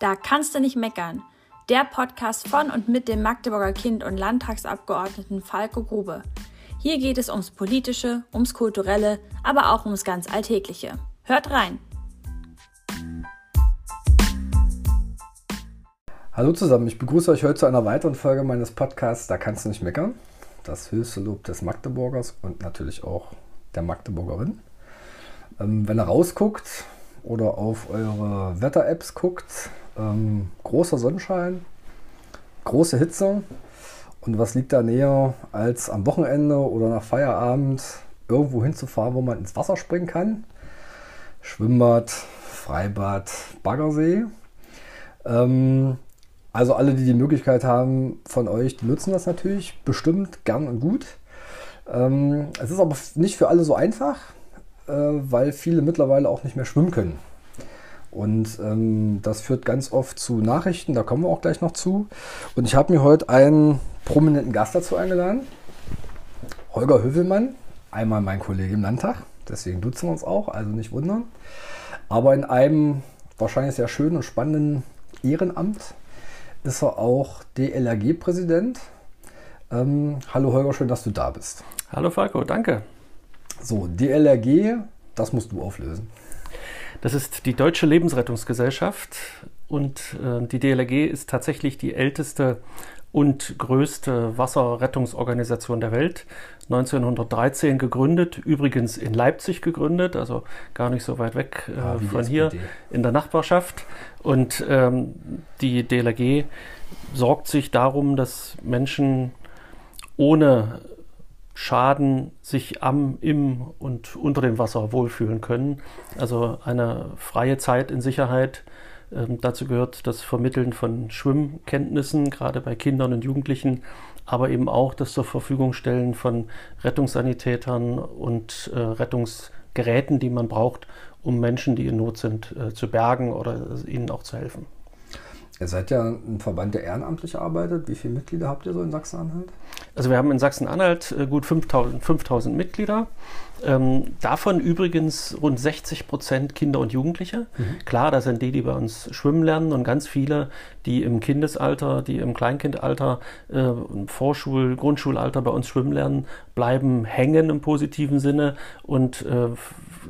Da kannst du nicht meckern. Der Podcast von und mit dem Magdeburger Kind und Landtagsabgeordneten Falco Grube. Hier geht es ums Politische, ums Kulturelle, aber auch ums ganz Alltägliche. Hört rein! Hallo zusammen, ich begrüße euch heute zu einer weiteren Folge meines Podcasts Da kannst du nicht meckern. Das höchste Lob des Magdeburgers und natürlich auch der Magdeburgerin. Ähm, wenn ihr rausguckt oder auf eure Wetter-Apps guckt, ähm, großer Sonnenschein, große Hitze. Und was liegt da näher, als am Wochenende oder nach Feierabend irgendwo hinzufahren, wo man ins Wasser springen kann? Schwimmbad, Freibad, Baggersee. Ähm, also alle, die die Möglichkeit haben von euch, die nutzen das natürlich bestimmt gern und gut. Ähm, es ist aber nicht für alle so einfach, weil viele mittlerweile auch nicht mehr schwimmen können. Und ähm, das führt ganz oft zu Nachrichten, da kommen wir auch gleich noch zu. Und ich habe mir heute einen prominenten Gast dazu eingeladen. Holger Hövelmann, einmal mein Kollege im Landtag, deswegen duzen wir uns auch, also nicht wundern. Aber in einem wahrscheinlich sehr schönen und spannenden Ehrenamt ist er auch DLRG-Präsident. Ähm, hallo Holger, schön, dass du da bist. Hallo Falco, danke. So, DLRG, das musst du auflösen. Das ist die Deutsche Lebensrettungsgesellschaft und äh, die DLRG ist tatsächlich die älteste und größte Wasserrettungsorganisation der Welt. 1913 gegründet, übrigens in Leipzig gegründet, also gar nicht so weit weg äh, ah, von hier in der Nachbarschaft. Und ähm, die DLRG sorgt sich darum, dass Menschen ohne Schaden sich am, im und unter dem Wasser wohlfühlen können. Also eine freie Zeit in Sicherheit. Ähm, dazu gehört das Vermitteln von Schwimmkenntnissen, gerade bei Kindern und Jugendlichen, aber eben auch das zur Verfügung stellen von Rettungssanitätern und äh, Rettungsgeräten, die man braucht, um Menschen, die in Not sind, äh, zu bergen oder ihnen auch zu helfen. Ihr seid ja ein Verband, der ehrenamtlich arbeitet. Wie viele Mitglieder habt ihr so in Sachsen-Anhalt? Also wir haben in Sachsen-Anhalt äh, gut 5000, 5000 Mitglieder. Ähm, davon übrigens rund 60 Prozent Kinder und Jugendliche. Mhm. Klar, das sind die, die bei uns schwimmen lernen und ganz viele, die im Kindesalter, die im Kleinkindalter, äh, Vorschul-, Grundschulalter bei uns schwimmen lernen, bleiben hängen im positiven Sinne und äh,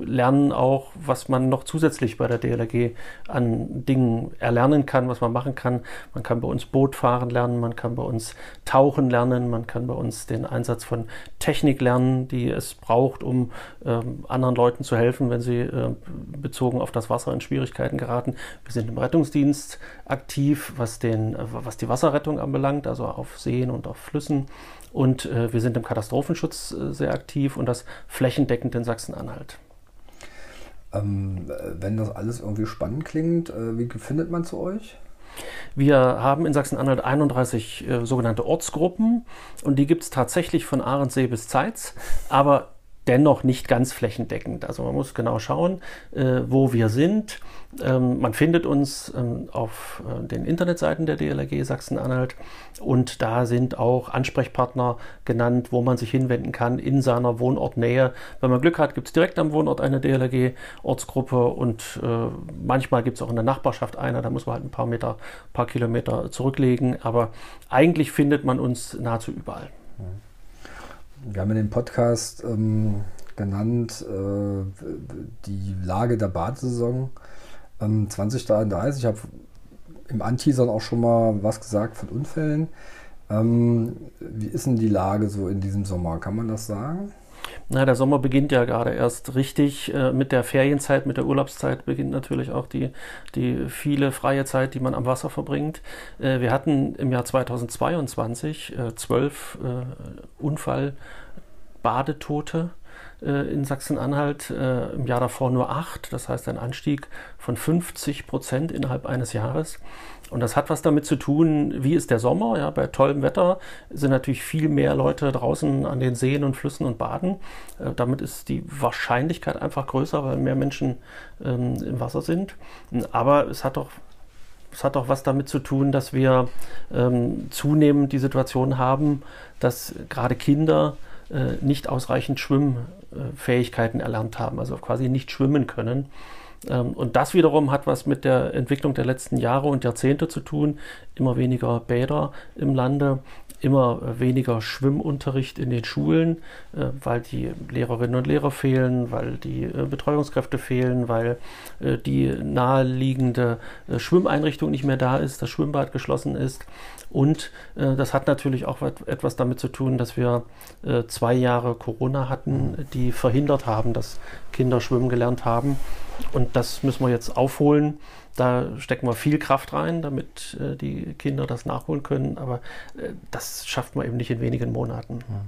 lernen auch, was man noch zusätzlich bei der DLRG an Dingen erlernen kann, was man machen kann. Man kann bei uns Boot fahren lernen, man kann bei uns tauchen lernen, man kann bei uns den Einsatz von Technik lernen, die es braucht, um ähm, anderen Leuten zu helfen, wenn sie äh, bezogen auf das Wasser in Schwierigkeiten geraten. Wir sind im Rettungsdienst aktiv, was, den, was die Wasserrettung anbelangt, also auf Seen und auf Flüssen. Und äh, wir sind im Katastrophenschutz äh, sehr aktiv und das flächendeckend in Sachsen-Anhalt. Ähm, wenn das alles irgendwie spannend klingt, äh, wie findet man zu euch? Wir haben in Sachsen-Anhalt 31 äh, sogenannte Ortsgruppen und die gibt es tatsächlich von Ahrensee bis Zeitz, aber dennoch nicht ganz flächendeckend. Also man muss genau schauen, äh, wo wir sind. Ähm, man findet uns ähm, auf äh, den Internetseiten der DLRG Sachsen-Anhalt und da sind auch Ansprechpartner genannt, wo man sich hinwenden kann in seiner Wohnortnähe. Wenn man Glück hat, gibt es direkt am Wohnort eine DLRG-Ortsgruppe und äh, manchmal gibt es auch in der Nachbarschaft eine, da muss man halt ein paar Meter, paar Kilometer zurücklegen, aber eigentlich findet man uns nahezu überall. Wir haben in dem Podcast ähm, genannt äh, die Lage der Badesaison ähm, 2033. Ich habe im Anteasern auch schon mal was gesagt von Unfällen. Ähm, wie ist denn die Lage so in diesem Sommer? Kann man das sagen? Na, der Sommer beginnt ja gerade erst richtig. Äh, mit der Ferienzeit, mit der Urlaubszeit beginnt natürlich auch die, die viele freie Zeit, die man am Wasser verbringt. Äh, wir hatten im Jahr 2022 äh, zwölf äh, Unfall-Badetote äh, in Sachsen-Anhalt, äh, im Jahr davor nur acht. Das heißt ein Anstieg von 50 Prozent innerhalb eines Jahres. Und das hat was damit zu tun, wie ist der Sommer. Ja, bei tollem Wetter sind natürlich viel mehr Leute draußen an den Seen und Flüssen und baden. Äh, damit ist die Wahrscheinlichkeit einfach größer, weil mehr Menschen ähm, im Wasser sind. Aber es hat doch es hat auch was damit zu tun, dass wir ähm, zunehmend die Situation haben, dass gerade Kinder äh, nicht ausreichend Schwimmfähigkeiten erlernt haben, also quasi nicht schwimmen können. Ähm, und das wiederum hat was mit der Entwicklung der letzten Jahre und Jahrzehnte zu tun. Immer weniger Bäder im Lande, immer weniger Schwimmunterricht in den Schulen, äh, weil die Lehrerinnen und Lehrer fehlen, weil die äh, Betreuungskräfte fehlen, weil äh, die naheliegende Schwimmeinrichtung nicht mehr da ist, das Schwimmbad geschlossen ist. Und das hat natürlich auch etwas damit zu tun, dass wir zwei Jahre Corona hatten, die verhindert haben, dass Kinder schwimmen gelernt haben. Und das müssen wir jetzt aufholen. Da stecken wir viel Kraft rein, damit äh, die Kinder das nachholen können. Aber äh, das schafft man eben nicht in wenigen Monaten. Ja.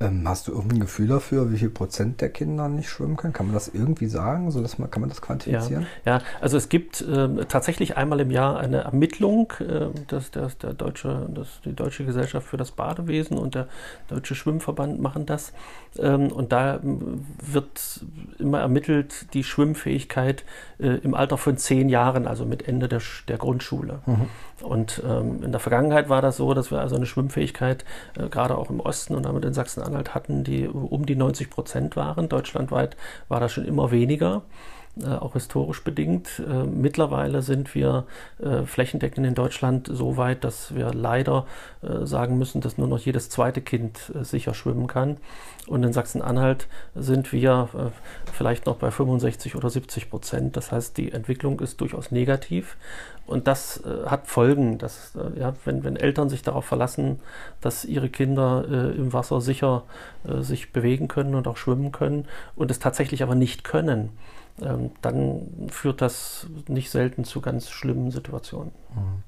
Ähm, hast du irgendein Gefühl dafür, wie viel Prozent der Kinder nicht schwimmen können? Kann man das irgendwie sagen? So dass man, kann man das quantifizieren? Ja, ja also es gibt äh, tatsächlich einmal im Jahr eine Ermittlung, äh, dass, dass der deutsche, dass die Deutsche Gesellschaft für das Badewesen und der Deutsche Schwimmverband machen das. Ähm, und da ähm, wird immer ermittelt die Schwimmfähigkeit äh, im Alter von zehn Jahren, also mit Ende der, der Grundschule. Mhm. Und ähm, in der Vergangenheit war das so, dass wir also eine Schwimmfähigkeit äh, gerade auch im Osten und damit in Sachsen-Anhalt hatten, die um die 90 Prozent waren. Deutschlandweit war das schon immer weniger. Äh, auch historisch bedingt. Äh, mittlerweile sind wir äh, flächendeckend in Deutschland so weit, dass wir leider sagen müssen, dass nur noch jedes zweite Kind sicher schwimmen kann. Und in Sachsen-Anhalt sind wir vielleicht noch bei 65 oder 70 Prozent. Das heißt, die Entwicklung ist durchaus negativ. Und das hat Folgen, dass, ja, wenn, wenn Eltern sich darauf verlassen, dass ihre Kinder im Wasser sicher sich bewegen können und auch schwimmen können und es tatsächlich aber nicht können, ähm, dann führt das nicht selten zu ganz schlimmen Situationen. Mhm.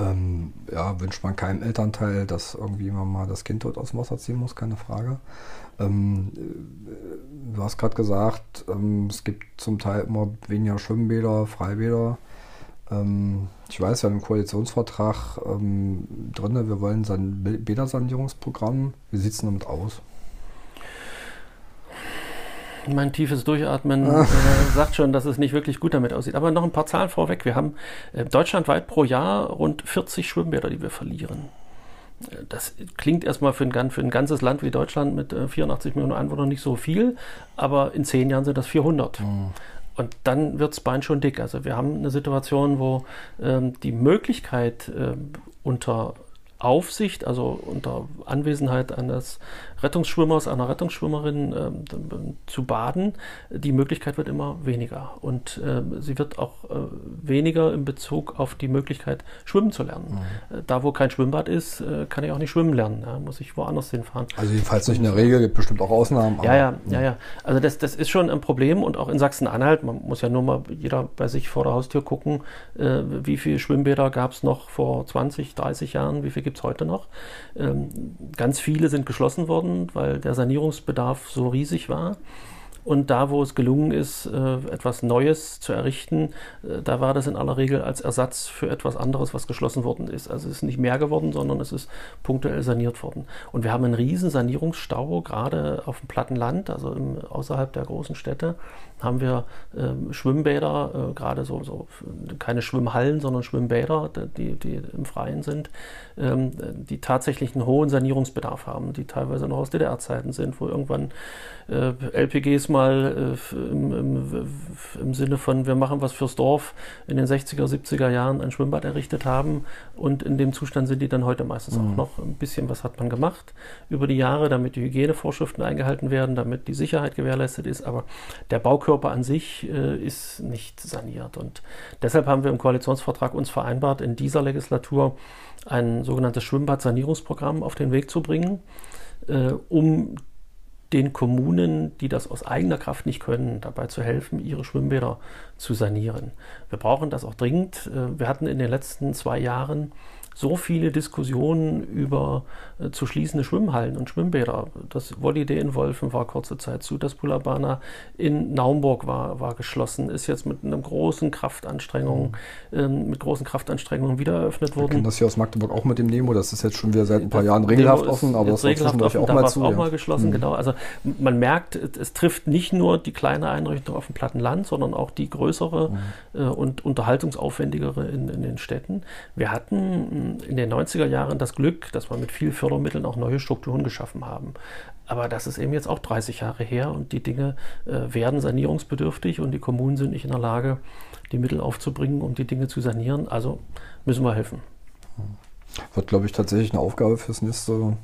Ähm, ja, wünscht man keinem Elternteil, dass irgendwie man mal das Kind dort aus dem Wasser ziehen muss, keine Frage. Ähm, äh, du hast gerade gesagt, ähm, es gibt zum Teil immer weniger Schwimmbäder, Freibäder. Ähm, ich weiß ja im Koalitionsvertrag ähm, drin, wir wollen ein Bädersanierungsprogramm. Wie sieht es damit aus? Mein tiefes Durchatmen äh, sagt schon, dass es nicht wirklich gut damit aussieht. Aber noch ein paar Zahlen vorweg. Wir haben äh, deutschlandweit pro Jahr rund 40 Schwimmbäder, die wir verlieren. Äh, das klingt erstmal für ein, für ein, ganzes Land wie Deutschland mit 84 Millionen Einwohnern nicht so viel, aber in zehn Jahren sind das 400. Mhm. Und dann wird das Bein schon dick. Also wir haben eine Situation, wo ähm, die Möglichkeit äh, unter Aufsicht, also unter Anwesenheit eines Rettungsschwimmers, einer Rettungsschwimmerin äh, zu baden, die Möglichkeit wird immer weniger. Und äh, sie wird auch äh, weniger in Bezug auf die Möglichkeit, schwimmen zu lernen. Mhm. Äh, da, wo kein Schwimmbad ist, äh, kann ich auch nicht schwimmen lernen. Ja, muss ich woanders hinfahren. Also jedenfalls nicht in der Regel, gibt bestimmt auch Ausnahmen. Ja, ja, ja, ja. Also das, das ist schon ein Problem und auch in Sachsen-Anhalt, man muss ja nur mal jeder bei sich vor der Haustür gucken, äh, wie viele Schwimmbäder gab es noch vor 20, 30 Jahren, wie viele gibt es heute noch. Ähm, ganz viele sind geschlossen worden, weil der Sanierungsbedarf so riesig war. Und da, wo es gelungen ist, äh, etwas Neues zu errichten, äh, da war das in aller Regel als Ersatz für etwas anderes, was geschlossen worden ist. Also es ist nicht mehr geworden, sondern es ist punktuell saniert worden. Und wir haben einen riesen Sanierungsstau, gerade auf dem platten Land, also im, außerhalb der großen Städte, haben wir äh, Schwimmbäder, äh, gerade so, so, keine Schwimmhallen, sondern Schwimmbäder, die, die im Freien sind, ähm, die tatsächlich einen hohen Sanierungsbedarf haben, die teilweise noch aus DDR-Zeiten sind, wo irgendwann äh, LPGs mal äh, im, im, im, Sinne von, wir machen was fürs Dorf, in den 60er, 70er Jahren ein Schwimmbad errichtet haben. Und in dem Zustand sind die dann heute meistens mhm. auch noch. Ein bisschen was hat man gemacht über die Jahre, damit die Hygienevorschriften eingehalten werden, damit die Sicherheit gewährleistet ist. Aber der Baukörper an sich äh, ist nicht saniert. Und deshalb haben wir im Koalitionsvertrag uns vereinbart, in dieser Legislatur ein sogenanntes Schwimmbad-Sanierungsprogramm auf den Weg zu bringen, äh, um den Kommunen, die das aus eigener Kraft nicht können, dabei zu helfen, ihre Schwimmbäder zu sanieren. Wir brauchen das auch dringend. Äh, wir hatten in den letzten zwei Jahren so viele Diskussionen über äh, zu schließende Schwimmhallen und Schwimmbäder. Das Holiday in Wolfen war kurze Zeit zu, das Pulabana in Naumburg war, war geschlossen, ist jetzt mit einer großen Kraftanstrengung, mhm. ähm, mit großen Kraftanstrengungen wieder eröffnet worden. Wir kennen das hier aus Magdeburg auch mit dem Nemo, das ist jetzt schon wieder seit ein paar das Jahren regelhaft offen, aber das regelhaft offen, auch mal zu. auch ja. mal geschlossen, mhm. genau. Also man merkt, es trifft nicht nur die kleine Einrichtung auf dem platten Land, sondern auch die größere mhm. äh, und unterhaltungsaufwendigere in, in den Städten. Wir hatten in den 90er Jahren das Glück, dass wir mit viel Fördermitteln auch neue Strukturen geschaffen haben. Aber das ist eben jetzt auch 30 Jahre her und die Dinge äh, werden sanierungsbedürftig und die Kommunen sind nicht in der Lage, die Mittel aufzubringen, um die Dinge zu sanieren. Also müssen wir helfen. Wird, glaube ich, tatsächlich eine Aufgabe fürs nächste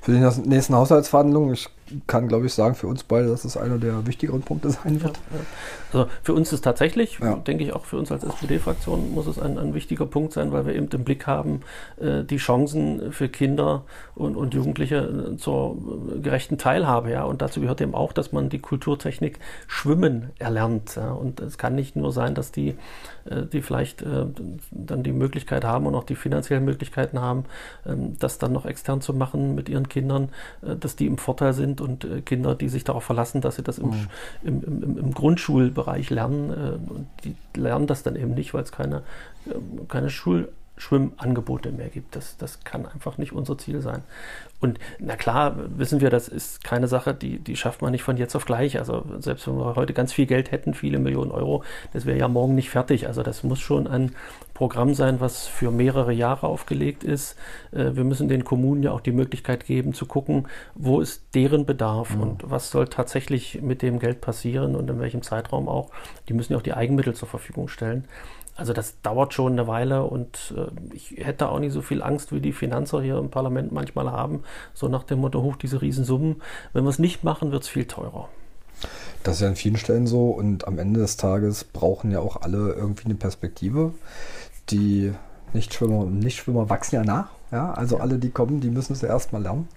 für die nächsten Haushaltsverhandlungen. Ich kann, glaube ich, sagen für uns beide, dass es einer der wichtigeren Punkte sein wird. Ja, ja. Also für uns ist tatsächlich, ja. denke ich auch für uns als SPD-Fraktion muss es ein, ein, wichtiger Punkt sein, weil wir eben im Blick haben, äh, die Chancen für Kinder und, und Jugendliche äh, zur gerechten Teilhabe. Ja? Und dazu gehört eben auch, dass man die Kulturtechnik Schwimmen erlernt. Ja? Und es kann nicht nur sein, dass die, äh, die vielleicht äh, dann die Möglichkeit haben und auch die finanziellen Möglichkeiten haben, ähm, das dann noch extern zu machen mit ihren Kindern, äh, dass die im Vorteil sind und äh, Kinder, die sich darauf verlassen, dass sie das im, mhm. im, im, im, Grundschulbereich lernen. Äh, und die lernen das dann eben nicht, weil es keine, äh, keine Schulschwimmangebote mehr gibt. Das, das kann einfach nicht unser Ziel sein. Und na klar, wissen wir, das ist keine Sache, die, die schafft man nicht von jetzt auf gleich. Also selbst wenn wir heute ganz viel Geld hätten, viele Millionen Euro, das wäre ja morgen nicht fertig. Also das muss schon ein Programm sein, was für mehrere Jahre aufgelegt ist. Äh, wir müssen den Kommunen ja auch die Möglichkeit geben zu gucken, wo ist deren Bedarf mhm. und was soll tatsächlich mit dem Geld passieren und in welchem Zeitraum auch. Die müssen ja auch die Eigenmittel zur Verfügung stellen. Also das dauert schon eine Weile und äh, ich hätte auch nicht so viel Angst, wie die Finanzer hier im Parlament manchmal haben, so nach dem Motto, hoch diese Riesensummen. Wenn wir es nicht machen, wird es viel teurer. Das ist ja an vielen Stellen so und am Ende des Tages brauchen ja auch alle irgendwie eine Perspektive. Die Nichtschwimmer und Nichtschwimmer wachsen ja nach. Ja? Also ja. alle, die kommen, die müssen es ja erstmal lernen.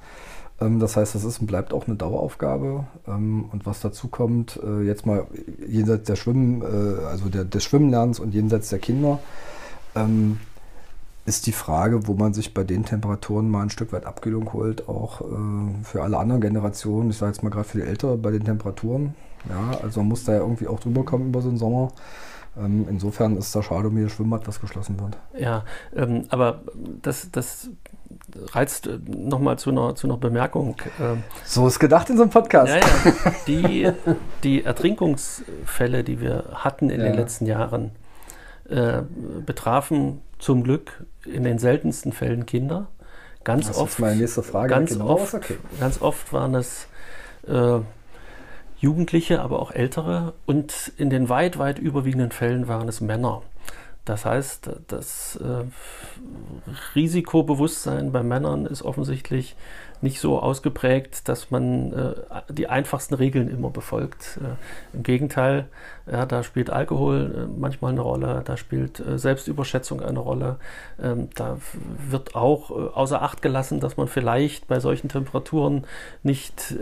Ähm, das heißt, das ist und bleibt auch eine Daueraufgabe. Ähm, und was dazu kommt, äh, jetzt mal jenseits der Schwimmen, äh, also des Schwimmenlernens und jenseits der Kinder, ähm, ist die Frage, wo man sich bei den Temperaturen mal ein Stück weit Abkühlung holt, auch äh, für alle anderen Generationen. Ich sage jetzt mal gerade für die Ältere bei den Temperaturen. Ja, also man muss da ja irgendwie auch drüber kommen über so einen Sommer. insofern ist da schade um jedes Schwimmbad, was geschlossen wird. Ja, aber das, das reizt äh, nochmal zu einer, zu einer Bemerkung. Ähm, so ist gedacht in so einem Podcast. Ja, ja. Die, die Ertrinkungsfälle, die wir hatten in ja. den letzten Jahren, äh, betrafen zum Glück in den seltensten Fällen Kinder. Ganz das oft. Ist meine nächste Frage. Ganz, genau oft, okay. ganz oft waren es äh, Jugendliche, aber auch Ältere. Und in den weit, weit überwiegenden Fällen waren es Männer. Das heißt, das äh, Risikobewusstsein bei Männern ist offensichtlich nicht so ausgeprägt, dass man äh, die einfachsten Regeln immer befolgt. Äh, Im Gegenteil, ja, da spielt Alkohol äh, manchmal eine Rolle, da spielt äh, Selbstüberschätzung eine Rolle. Ähm, da wird auch äh, außer Acht gelassen, dass man vielleicht bei solchen Temperaturen nicht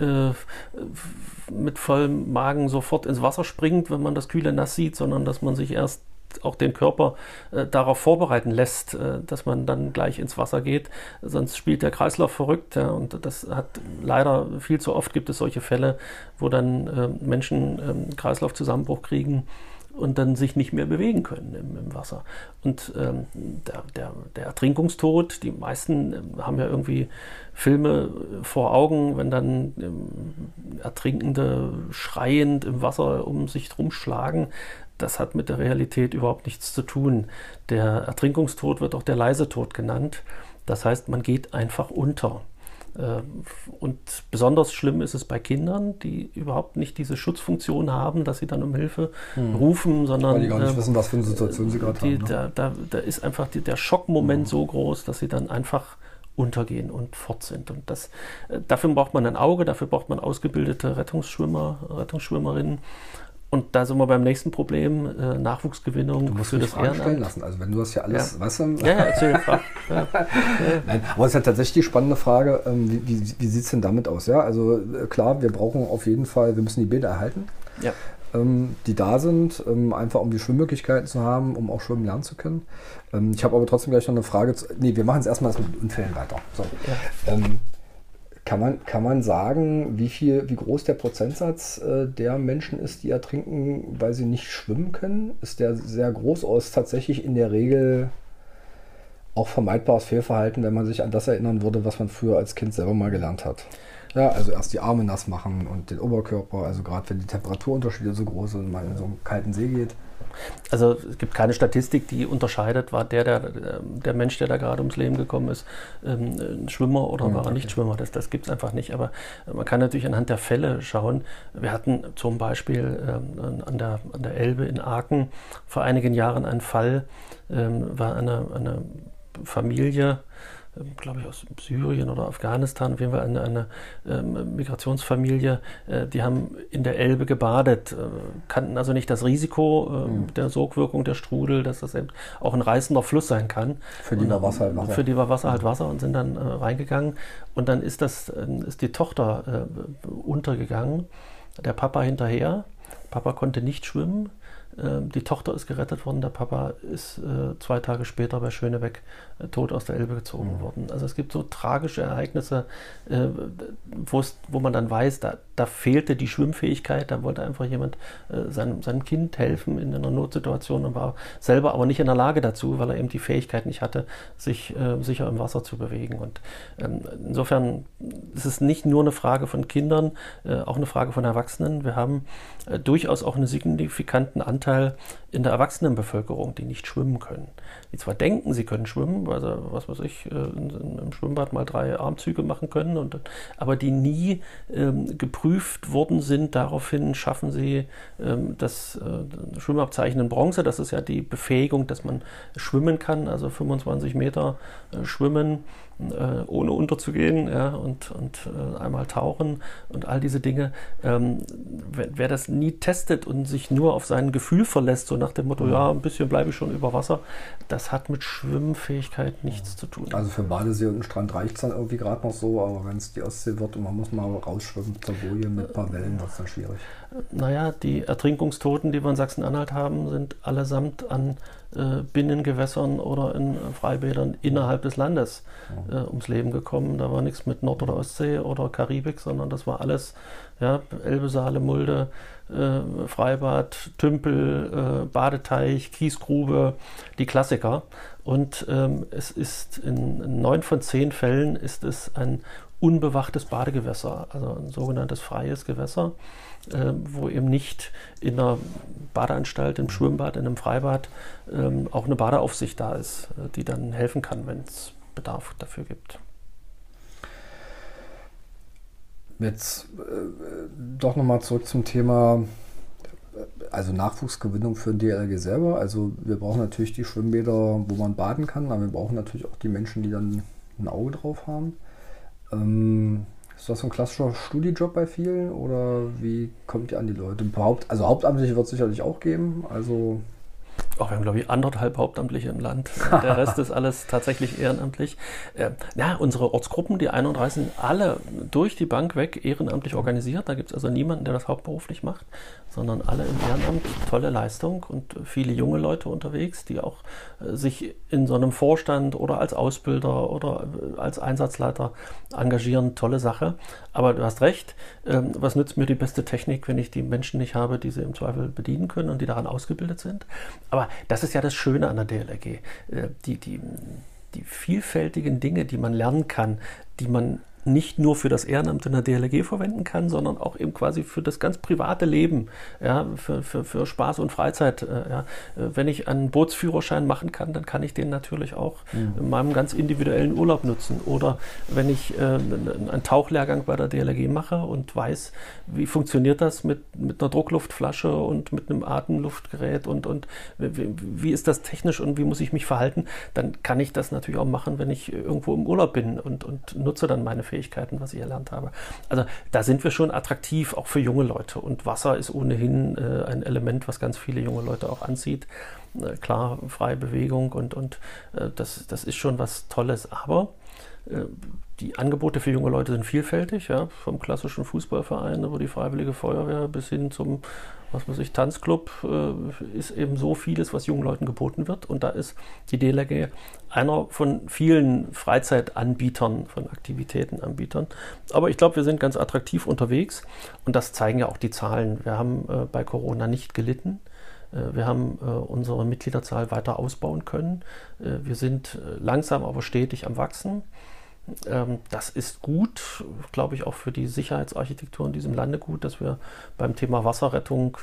mit vollem Magen sofort ins Wasser springt, wenn man das kühle Nass sieht, sondern dass man sich erst auch den Körper äh, darauf vorbereiten lässt, äh, dass man dann gleich ins Wasser geht. Sonst spielt der Kreislauf verrückt. Ja, und das hat leider viel zu oft gibt es solche Fälle, wo dann äh, Menschen ähm, Kreislaufzusammenbruch kriegen und dann sich nicht mehr bewegen können im, im Wasser. Und ähm, der, der, der, Ertrinkungstod, die meisten ähm, haben ja irgendwie Filme vor Augen, wenn dann ähm, Ertrinkende schreiend im Wasser um sich drum schlagen das hat mit der Realität überhaupt nichts zu tun. Der Ertrinkungstod wird auch der leise Tod genannt. Das heißt, man geht einfach unter. Äh, und besonders schlimm ist es bei Kindern, die überhaupt nicht diese Schutzfunktion haben, dass sie dann um Hilfe hm. rufen, sondern. Weil die gar nicht äh, wissen, was für eine Situation sie gerade haben. Ne? Da, da, da, ist einfach die, der Schockmoment hm. so groß, dass sie dann einfach untergehen und fort sind. Und das, äh, dafür braucht man ein Auge, dafür braucht man ausgebildete Rettungsschwimmer, Rettungsschwimmerinnen. Und da sind wir beim nächsten Problem, äh, Nachwuchsgewinnung du musst für das Fragen stellen lassen. Also wenn du das ja alles, ja. weißt du? Ja, erzähl. ja. Nein, aber es ist ja tatsächlich die spannende Frage, ähm, wie, wie, wie sieht es denn damit aus? Ja, also äh, klar, wir brauchen auf jeden Fall, wir müssen die Bilder erhalten, ja. ähm, die da sind, ähm, einfach um die Schwimmmöglichkeiten zu haben, um auch schwimmen lernen zu können. Ähm, ich habe aber trotzdem gleich noch eine Frage. Zu, nee, wir machen es erstmal mit Unfällen weiter. So. Ja. Ähm, kann man, kann man sagen, wie, viel, wie groß der Prozentsatz äh, der Menschen ist, die ertrinken, weil sie nicht schwimmen können? Ist der sehr groß oder ist tatsächlich in der Regel auch vermeidbares Fehlverhalten, wenn man sich an das erinnern würde, was man früher als Kind selber mal gelernt hat? Ja, also erst die Arme nass machen und den Oberkörper, also gerade wenn die Temperaturunterschiede so groß sind und man in so einen kalten See geht. Also es gibt keine Statistik, die unterscheidet, war der, der, der Mensch, der da gerade ums Leben gekommen ist, ähm, ein Schwimmer oder war er nicht okay. Schwimmer. Das, das gibt es einfach nicht. Aber man kann natürlich anhand der Fälle schauen. Wir hatten zum Beispiel ähm, an, der, an der Elbe in Aachen vor einigen Jahren einen Fall, ähm, war eine, eine Familie, ähm, glaube ich, aus Syrien oder Afghanistan, auf jeden Fall eine, eine ähm, Migrationsfamilie, äh, die haben in der Elbe gebadet, äh, kannten also nicht das Risiko äh, mhm. der Sogwirkung der Strudel, dass das eben auch ein reißender Fluss sein kann. Für die war Wasser halt Wasser. Für die war Wasser halt Wasser und sind dann äh, reingegangen. Und dann ist, das, äh, ist die Tochter untergegangen, der Papa hinterher. Papa konnte nicht schwimmen, ähm, die Tochter ist gerettet worden, der Papa ist äh, zwei Tage später bei Schönebeck äh, tot aus der Elbe gezogen mhm. worden. Also es gibt so tragische Ereignisse, äh, wo man dann weiß, da, da, fehlte die Schwimmfähigkeit, da wollte einfach jemand äh, seinem, seinem Kind helfen in einer Notsituation und war selber aber nicht in der Lage dazu, weil er eben die Fähigkeit nicht hatte, sich äh, sicher im Wasser zu bewegen. Und ähm, insofern ist es nicht nur eine Frage von Kindern, äh, auch eine Frage von Erwachsenen. Wir haben durchaus auch einen signifikanten Anteil in der Erwachsenenbevölkerung, die nicht schwimmen können. Die zwar denken, sie können schwimmen, weil sie, was weiß ich, äh, im Schwimmbad mal drei Armzüge machen können, und, aber die nie ähm, geprüft worden sind. Daraufhin schaffen sie ähm, das äh, Schwimmabzeichen in Bronze. Das ist ja die Befähigung, dass man schwimmen kann, also 25 Meter äh, schwimmen äh, ohne unterzugehen ja, und, und äh, einmal tauchen und all diese Dinge. Ähm, wer, wer, das nie testet und sich nur auf sein Gefühl verlässt, so nach dem Motto, mhm. ja, ein bisschen bleibe ich schon über Wasser, das hat mit Schwimmfähigkeit nichts zu tun. Also für Badesee und Strand reicht es dann irgendwie gerade noch so, aber wenn es die Ostsee wird und man muss mal rausschwimmen zur Boje mit ein paar Wellen, wird es dann schwierig. Naja, die Ertrinkungstoten, die wir in Sachsen-Anhalt haben, sind allesamt an äh, Binnengewässern oder in Freibädern innerhalb des Landes äh, ums Leben gekommen. Da war nichts mit Nord- oder Ostsee oder Karibik, sondern das war alles ja, Elbe, Saale, Mulde, äh, Freibad, Tümpel, äh, Badeteich, Kiesgrube, die Klassiker. Und ähm, es ist in neun von zehn Fällen ist es ein unbewachtes Badegewässer, also ein sogenanntes freies Gewässer, äh, wo eben nicht in einer Badeanstalt, im Schwimmbad, in einem Freibad ähm, auch eine Badeaufsicht da ist, äh, die dann helfen kann, wenn es Bedarf dafür gibt. Jetzt äh, doch nochmal zurück zum Thema, äh, also Nachwuchsgewinnung für den DLG selber. Also wir brauchen natürlich die Schwimmbäder, wo man baden kann, aber wir brauchen natürlich auch die Menschen, die dann ein Auge drauf haben. Ähm, ist das so ein klassischer Studijob bei vielen oder wie kommt ihr an die Leute? Haupt, also Hauptamtliche wird es sicherlich auch geben. Also auch wir haben, glaube ich, anderthalb Hauptamtliche im Land. Der Rest ist alles tatsächlich ehrenamtlich. Äh, ja, unsere Ortsgruppen, die 31, sind alle durch die Bank weg ehrenamtlich organisiert. Da gibt es also niemanden, der das hauptberuflich macht, sondern alle im Ehrenamt. Tolle Leistung und viele junge Leute unterwegs, die auch äh, sich in so einem Vorstand oder als Ausbilder oder äh, als Einsatzleiter engagieren. Tolle Sache. Aber du hast recht, ähm, was nützt mir die beste Technik, wenn ich die Menschen nicht habe, die sie im Zweifel bedienen können und die daran ausgebildet sind? Aber das ist ja das Schöne an der DLRG. Äh, die, die, die vielfältigen Dinge, die man lernen kann, die man nicht nur für das Ehrenamt in der DLRG verwenden kann, sondern auch eben quasi für das ganz private Leben, ja, für, für, für Spaß und Freizeit. Äh, ja. Wenn ich einen Bootsführerschein machen kann, dann kann ich den natürlich auch mhm. in meinem ganz individuellen Urlaub nutzen. Oder wenn ich äh, einen Tauchlehrgang bei der DLRG mache und weiß, wie funktioniert das mit, mit einer Druckluftflasche und mit einem Atemluftgerät und, und wie, wie ist das technisch und wie muss ich mich verhalten, dann kann ich das natürlich auch machen, wenn ich irgendwo im Urlaub bin und, und nutze dann meine Fähigkeiten, was ich erlernt habe. Also da sind wir schon attraktiv, auch für junge Leute. Und Wasser ist ohnehin äh, ein Element, was ganz viele junge Leute auch anzieht. Äh, klar, freie Bewegung und, und äh, das, das ist schon was Tolles. Aber äh, die Angebote für junge Leute sind vielfältig, ja, vom klassischen Fußballverein über die Freiwillige Feuerwehr bis hin zum was weiß ich, Tanzclub äh, ist eben so vieles, was jungen Leuten geboten wird. Und da ist die DLRG einer von vielen Freizeitanbietern, von Aktivitätenanbietern. Aber ich glaube, wir sind ganz attraktiv unterwegs und das zeigen ja auch die Zahlen. Wir haben äh, bei Corona nicht gelitten. Äh, wir haben äh, unsere Mitgliederzahl weiter ausbauen können. Äh, wir sind langsam, aber stetig am Wachsen. Ähm, das ist gut, glaube ich, auch für die Sicherheitsarchitektur in diesem Lande gut, dass wir beim Thema Wasserrettung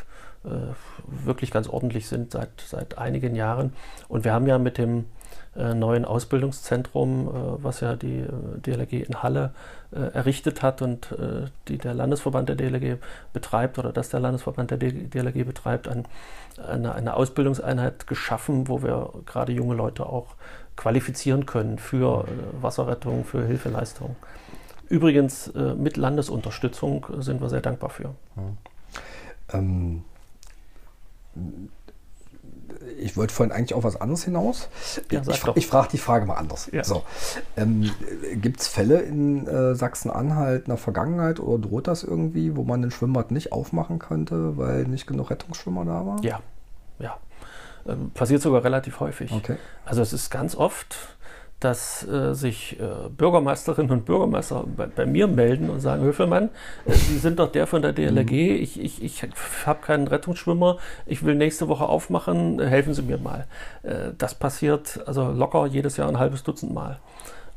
wirklich ganz ordentlich sind seit, seit einigen Jahren. Und wir haben ja mit dem äh, neuen Ausbildungszentrum, äh, was ja die äh, DLRG in Halle errichtet hat und die der Landesverband der DLRG betreibt oder dass der Landesverband der DLRG betreibt, ein, eine, eine Ausbildungseinheit geschaffen, wo wir gerade junge Leute auch qualifizieren können für Wasserrettung, für Hilfeleistung. Übrigens mit Landesunterstützung sind wir sehr dankbar für. Ähm, ich wollte vorhin eigentlich auf was anderes hinaus. Ja, ich, ich frage die Frage mal anders. Ja. So, ähm, Gibt es Fälle in äh, Sachsen-Anhalt in der Vergangenheit oder droht das irgendwie, wo man den Schwimmbad nicht aufmachen könnte, weil nicht genug Rettungsschwimmer da waren? Ja, ja. Ähm, passiert sogar relativ häufig. Okay. Also es ist ganz oft dass äh, sich äh, Bürgermeisterinnen und Bürgermeister bei, bei, mir melden und sagen, Höfelmann, äh, Sie sind doch der von der DLRG, mhm. ich, ich, ich habe keinen Rettungsschwimmer, ich will nächste Woche aufmachen, helfen Sie mir mal. Äh, das passiert also locker jedes Jahr ein halbes Dutzend Mal.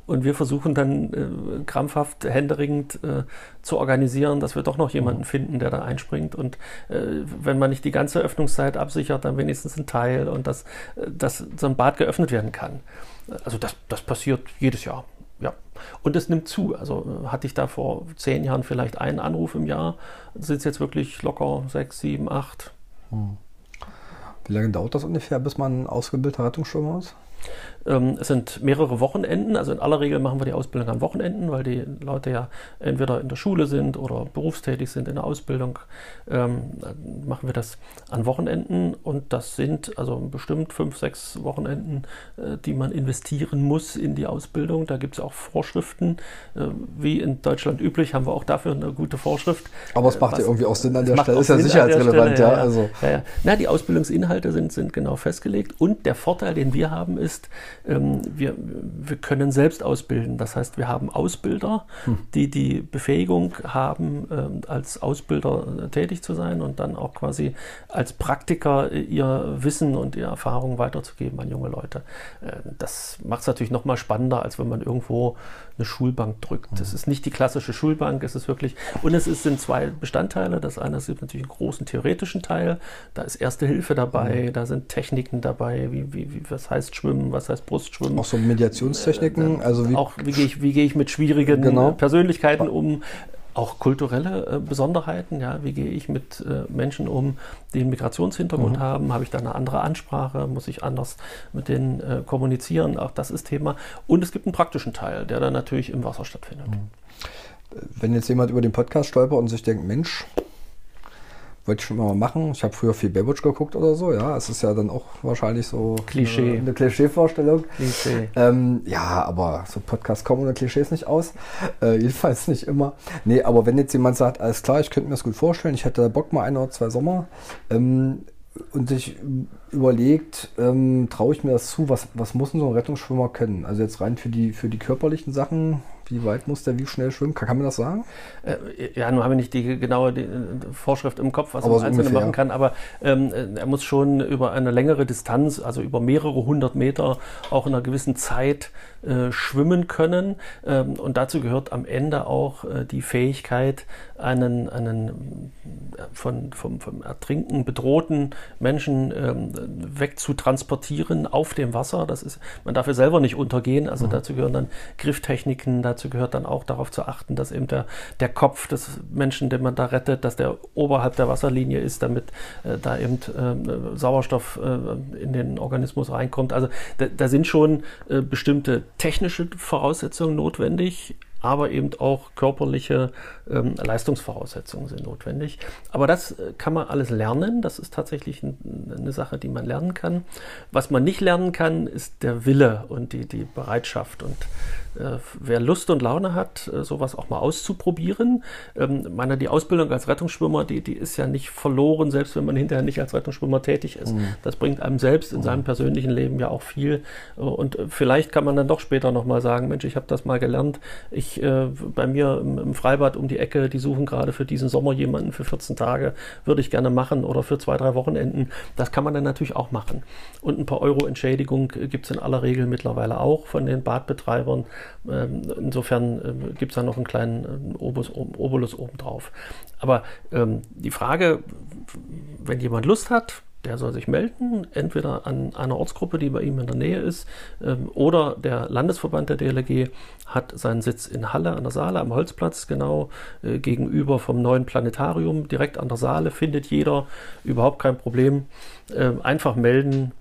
Und wir versuchen dann äh, krampfhaft, händeringend äh, zu organisieren, dass wir doch noch jemanden mhm. finden, der da einspringt. Und äh, wenn man nicht die ganze Öffnungszeit absichert, dann wenigstens ein Teil und dass, äh, dass so ein Bad geöffnet werden kann. Also das, das passiert jedes Jahr. Ja. Und es nimmt zu. Also äh, hatte ich da vor zehn Jahren vielleicht einen Anruf im Jahr, sind es jetzt wirklich locker sechs, sieben, acht. Hm. Wie lange dauert das ungefähr, bis man ausgebildeter Rettungsschwimmer ist? Ähm, es sind mehrere Wochenenden, also in aller Regel machen wir die Ausbildung an Wochenenden, weil die Leute ja entweder in der Schule sind oder berufstätig sind in der Ausbildung. Ähm, machen wir das an Wochenenden und das sind also bestimmt fünf, sechs Wochenenden, äh, die man investieren muss in die Ausbildung. Da gibt es auch Vorschriften. Äh, wie in Deutschland üblich haben wir auch dafür eine gute Vorschrift. Aber es macht äh, ja irgendwie auch Sinn an der Stelle. Ist ja sicherheitsrelevant, ja. ja, also. ja, ja. Na, die Ausbildungsinhalte sind, sind genau festgelegt und der Vorteil, den wir haben, ist, ähm, wir, wir können selbst ausbilden. Das heißt, wir haben Ausbilder, hm. die die Befähigung haben, ähm, als Ausbilder äh, tätig zu sein und dann auch quasi als Praktiker ihr Wissen und ihre Erfahrungen weiterzugeben an junge Leute. Äh, das macht es natürlich noch mal spannender, als wenn man irgendwo eine Schulbank drückt. Das hm. ist nicht die klassische Schulbank, es ist wirklich, und es ist, sind zwei Bestandteile. Das eine ist natürlich einen großen theoretischen Teil, da ist Erste Hilfe dabei, mhm. da sind Techniken dabei, wie, wie, wie, was heißt Schwimmen, was heißt Brustschwimmen. Auch so Mediationstechniken, äh, also wie auch wie gehe ich, wie gehe ich mit schwierigen genau. Persönlichkeiten um, auch kulturelle äh, Besonderheiten, ja, wie gehe ich mit äh, Menschen um, die einen Migrationshintergrund mhm. haben, habe ich da eine andere Ansprache, muss ich anders mit denen äh, kommunizieren, auch das ist Thema. Und es gibt einen praktischen Teil, der dann natürlich im Wasser stattfindet. Mhm. Wenn jetzt jemand über den Podcast stolpert und sich denkt, Mensch, wollte ich schon mal machen. Ich habe früher viel Baywatch geguckt oder so, ja. Es ist ja dann auch wahrscheinlich so Klischee. eine, eine Klischee-Vorstellung. Klischee. Ähm, ja, aber so Podcasts kommen ohne Klischees nicht aus. Äh, jedenfalls nicht immer. Nee, aber wenn jetzt jemand sagt, alles klar, ich könnte mir das gut vorstellen, ich hätte Bock mal ein oder zwei Sommer ähm, und sich überlegt, ähm, traue ich mir das zu, was, was muss denn so ein Rettungsschwimmer können? Also jetzt rein für die, für die körperlichen Sachen, wie weit muss der wie schnell schwimmen? Kann, kann man das sagen? Äh, ja, nur habe ich nicht die genaue die, die Vorschrift im Kopf, was man Einzelne machen kann, aber ähm, er muss schon über eine längere Distanz, also über mehrere hundert Meter, auch in einer gewissen Zeit äh, schwimmen können. Ähm, und dazu gehört am Ende auch äh, die Fähigkeit, einen, einen äh, von, vom, vom Ertrinken bedrohten Menschen ähm, wegzutransportieren auf dem Wasser. Das ist, man darf ja selber nicht untergehen, also mhm. dazu gehören dann Grifftechniken, dazu dazu gehört dann auch darauf zu achten, dass eben der, der Kopf des Menschen, den man da rettet, dass der oberhalb der Wasserlinie ist, damit äh, da eben äh, Sauerstoff äh, in den Organismus reinkommt. Also da, da sind schon äh, bestimmte technische Voraussetzungen notwendig, aber eben auch körperliche ähm, Leistungsvoraussetzungen sind notwendig. Aber das äh, kann man alles lernen. Das ist tatsächlich ein, eine Sache, die man lernen kann. Was man nicht lernen kann, ist der Wille und die, die Bereitschaft. Und wer Lust und Laune hat, äh, sowas auch mal auszuprobieren, ähm, meine, die Ausbildung als Rettungsschwimmer, die, die ist ja nicht verloren, selbst wenn man hinterher nicht als Rettungsschwimmer tätig ist. Mhm. Das bringt einem selbst in mhm. seinem persönlichen Leben ja auch viel. Äh, und vielleicht kann man dann doch später nochmal sagen, Mensch, ich habe das mal gelernt, ich äh, bei mir im, im, Freibad um die Ecke, die suchen gerade für diesen Sommer jemanden für 14 Tage, würde ich gerne machen oder für zwei, drei Wochenenden. Das kann man dann natürlich auch machen. Und ein paar Euro Entschädigung gibt es in aller Regel mittlerweile auch von den Badbetreibern. Ähm, insofern äh, gibt es da noch einen kleinen äh, Obolus, Obolus obendrauf. Aber ähm, die Frage, wenn jemand Lust hat, der soll sich melden, entweder an einer Ortsgruppe, die bei ihm in der Nähe ist, ähm, oder der Landesverband der DLG hat seinen Sitz in Halle an der Saale am Holzplatz, genau äh, gegenüber vom neuen Planetarium, direkt an der Saale, findet jeder, überhaupt kein Problem. Ähm, einfach melden.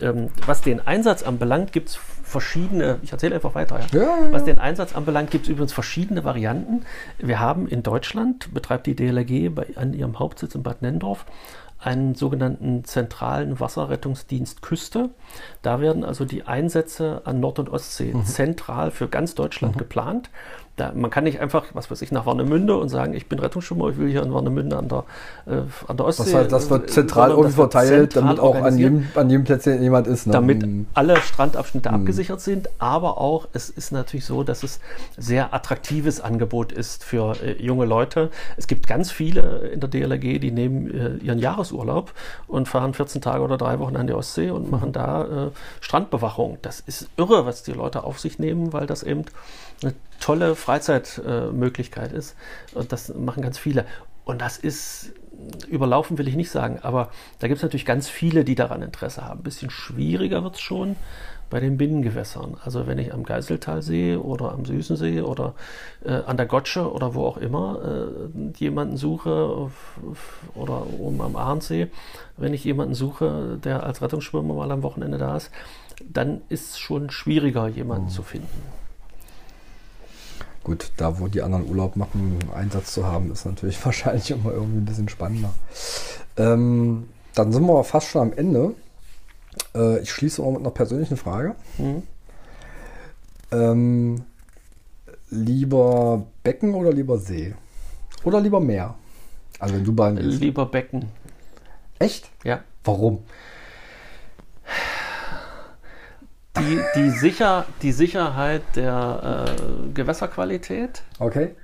Ähm, was den Einsatz anbelangt, gibt es verschiedene, ich erzähle einfach weiter, ja. Ja, ja, was den Einsatz anbelangt, gibt es übrigens verschiedene Varianten. Wir haben in Deutschland, betreibt die DLRG bei, an ihrem Hauptsitz in Bad Nendorf, einen sogenannten zentralen Wasserrettungsdienst Küste. Da werden also die Einsätze an Nord- und Ostsee mhm. zentral für ganz Deutschland mhm. geplant. Da, man kann nicht einfach, was weiß ich, nach Warnemünde und sagen, ich bin Rettungsschwimmer, ich will hier in Warnemünde an der, äh, an der Ostsee. Das, heißt, das wird zentral irgendwie verteilt, damit auch an jedem, an jedem Plätzchen jemand ist. Ne? Damit mhm. alle Strandabschnitte mhm. abgesichert sind, aber auch, es ist natürlich so, dass es sehr attraktives Angebot ist für äh, junge Leute. Es gibt ganz viele in der DLRG, die nehmen äh, ihren Jahresurlaub und fahren 14 Tage oder drei Wochen an die Ostsee und mhm. machen da äh, Strandbewachung. Das ist irre, was die Leute auf sich nehmen, weil das eben eine tolle Freizeitmöglichkeit ist. Und das machen ganz viele. Und das ist, überlaufen will ich nicht sagen, aber da gibt es natürlich ganz viele, die daran Interesse haben. Ein bisschen schwieriger wird es schon bei den Binnengewässern. Also wenn ich am Geiseltalsee oder am Süßensee oder äh, an der Gotsche oder wo auch immer äh, jemanden suche oder oben am Ahrensee, wenn ich jemanden suche, der als Rettungsschwimmer mal am Wochenende da ist, dann ist es schon schwieriger, jemanden mhm. zu finden. Gut, da wo die anderen Urlaub machen, Einsatz zu haben, ist natürlich wahrscheinlich immer irgendwie ein bisschen spannender. Ähm, dann sind wir fast schon am Ende. Äh, ich schließe auch mit einer persönlichen Frage. Mhm. Ähm, lieber Becken oder lieber See? Oder lieber Meer? Also wenn du baden Lieber Becken. Echt? Ja. Warum? Die, die, Sicher, die Sicherheit der äh, Gewässerqualität. Okay.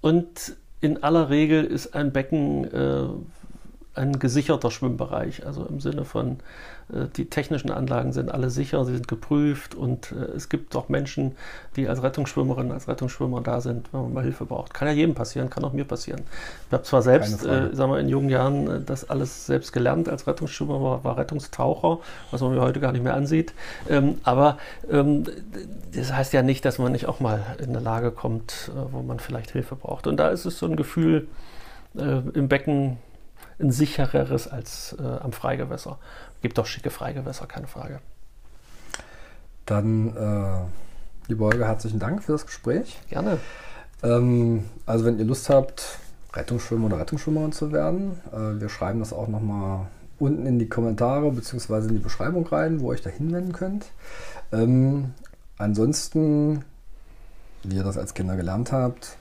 Und in aller Regel ist ein Becken äh, ein gesicherter Schwimmbereich, also im Sinne von äh, die technischen Anlagen sind alle sicher, sie sind geprüft und äh, es gibt auch Menschen, die als Rettungsschwimmerin, als Rettungsschwimmer da sind, wenn man mal Hilfe braucht. Kann ja jedem passieren, kann auch mir passieren. Ich habe zwar selbst, äh, sagen wir, in jungen Jahren äh, das alles selbst gelernt als Rettungsschwimmer, war, war, Rettungstaucher, was man mir heute gar nicht mehr ansieht. Ähm, aber ähm, das heißt ja nicht, dass man nicht auch mal in eine Lage kommt, äh, wo man vielleicht Hilfe braucht. Und da ist es so ein Gefühl, äh, im Becken ein sichereres als am Freigewässer. Gibt auch schicke Freigewässer, keine Frage. Dann, äh, liebe Olga, herzlichen Dank für das Gespräch. Gerne. Ähm, also, wenn ihr Lust habt, Rettungsschwimmer oder Rettungsschwimmerin zu werden, äh, wir schreiben das auch nochmal unten in die Kommentare bzw. in die Beschreibung rein, wo ihr euch da hinwenden könnt. Ähm, ansonsten, wie ihr das als Kinder gelernt habt,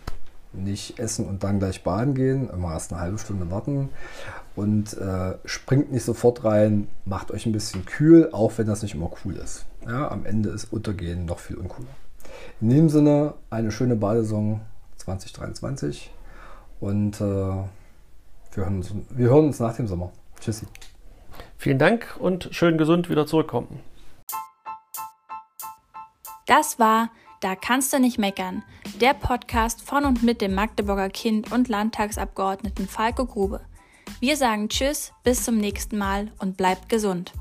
nicht essen und dann gleich baden gehen, immer erst eine halbe Stunde warten und äh, springt nicht sofort rein, macht euch ein bisschen kühl, auch wenn das nicht immer cool ist. Ja, am Ende ist Untergehen noch viel uncooler. In dem Sinne, eine schöne Badesaison 2023 und äh, wir, hören uns, wir hören uns nach dem Sommer. Tschüssi. Vielen Dank und schön gesund wieder zurückkommen. Das war Da kannst du nicht meckern, der Podcast von und mit dem Magdeburger Kind und Landtagsabgeordneten Falco Grube. Wir sagen Tschüss, bis zum nächsten Mal und bleibt gesund.